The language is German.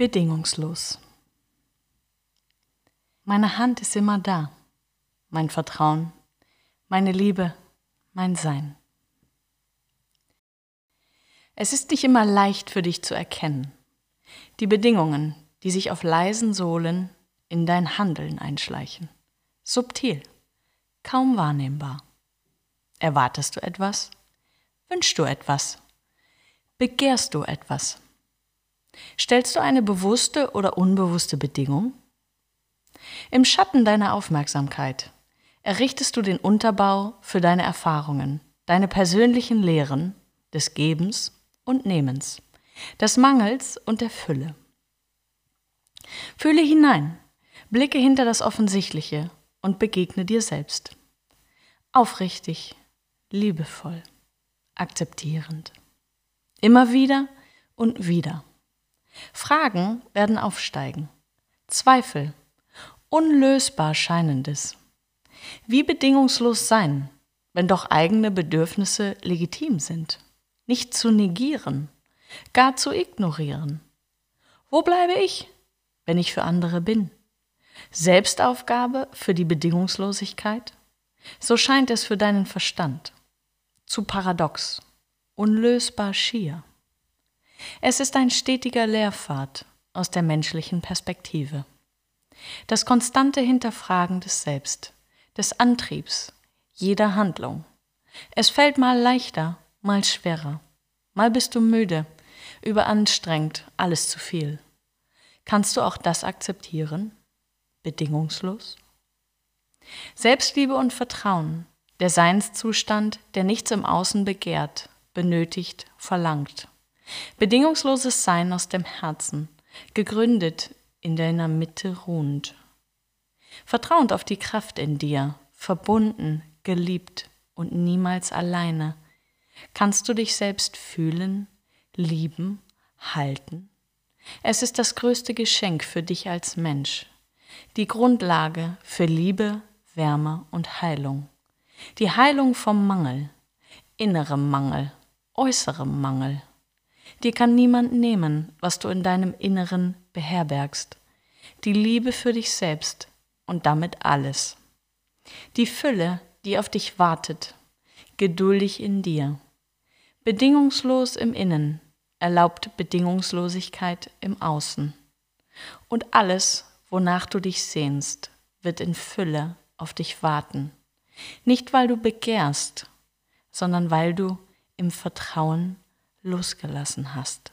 Bedingungslos. Meine Hand ist immer da, mein Vertrauen, meine Liebe, mein Sein. Es ist nicht immer leicht für dich zu erkennen. Die Bedingungen, die sich auf leisen Sohlen in dein Handeln einschleichen. Subtil, kaum wahrnehmbar. Erwartest du etwas? Wünschst du etwas? Begehrst du etwas? Stellst du eine bewusste oder unbewusste Bedingung? Im Schatten deiner Aufmerksamkeit errichtest du den Unterbau für deine Erfahrungen, deine persönlichen Lehren des Gebens und Nehmens, des Mangels und der Fülle. Fühle hinein, blicke hinter das Offensichtliche und begegne dir selbst. Aufrichtig, liebevoll, akzeptierend. Immer wieder und wieder. Fragen werden aufsteigen. Zweifel. Unlösbar scheinendes. Wie bedingungslos sein, wenn doch eigene Bedürfnisse legitim sind? Nicht zu negieren, gar zu ignorieren. Wo bleibe ich, wenn ich für andere bin? Selbstaufgabe für die Bedingungslosigkeit? So scheint es für deinen Verstand. Zu paradox, unlösbar schier. Es ist ein stetiger Lehrpfad aus der menschlichen Perspektive. Das konstante Hinterfragen des Selbst, des Antriebs, jeder Handlung. Es fällt mal leichter, mal schwerer. Mal bist du müde, überanstrengt, alles zu viel. Kannst du auch das akzeptieren? Bedingungslos? Selbstliebe und Vertrauen, der Seinszustand, der nichts im Außen begehrt, benötigt, verlangt. Bedingungsloses Sein aus dem Herzen, gegründet in deiner Mitte ruhend. Vertrauend auf die Kraft in dir, verbunden, geliebt und niemals alleine, kannst du dich selbst fühlen, lieben, halten. Es ist das größte Geschenk für dich als Mensch, die Grundlage für Liebe, Wärme und Heilung. Die Heilung vom Mangel, innerem Mangel, äußerem Mangel. Dir kann niemand nehmen, was du in deinem Inneren beherbergst. Die Liebe für dich selbst und damit alles. Die Fülle, die auf dich wartet, geduldig in dir. Bedingungslos im Innen erlaubt Bedingungslosigkeit im Außen. Und alles, wonach du dich sehnst, wird in Fülle auf dich warten. Nicht weil du begehrst, sondern weil du im Vertrauen losgelassen hast.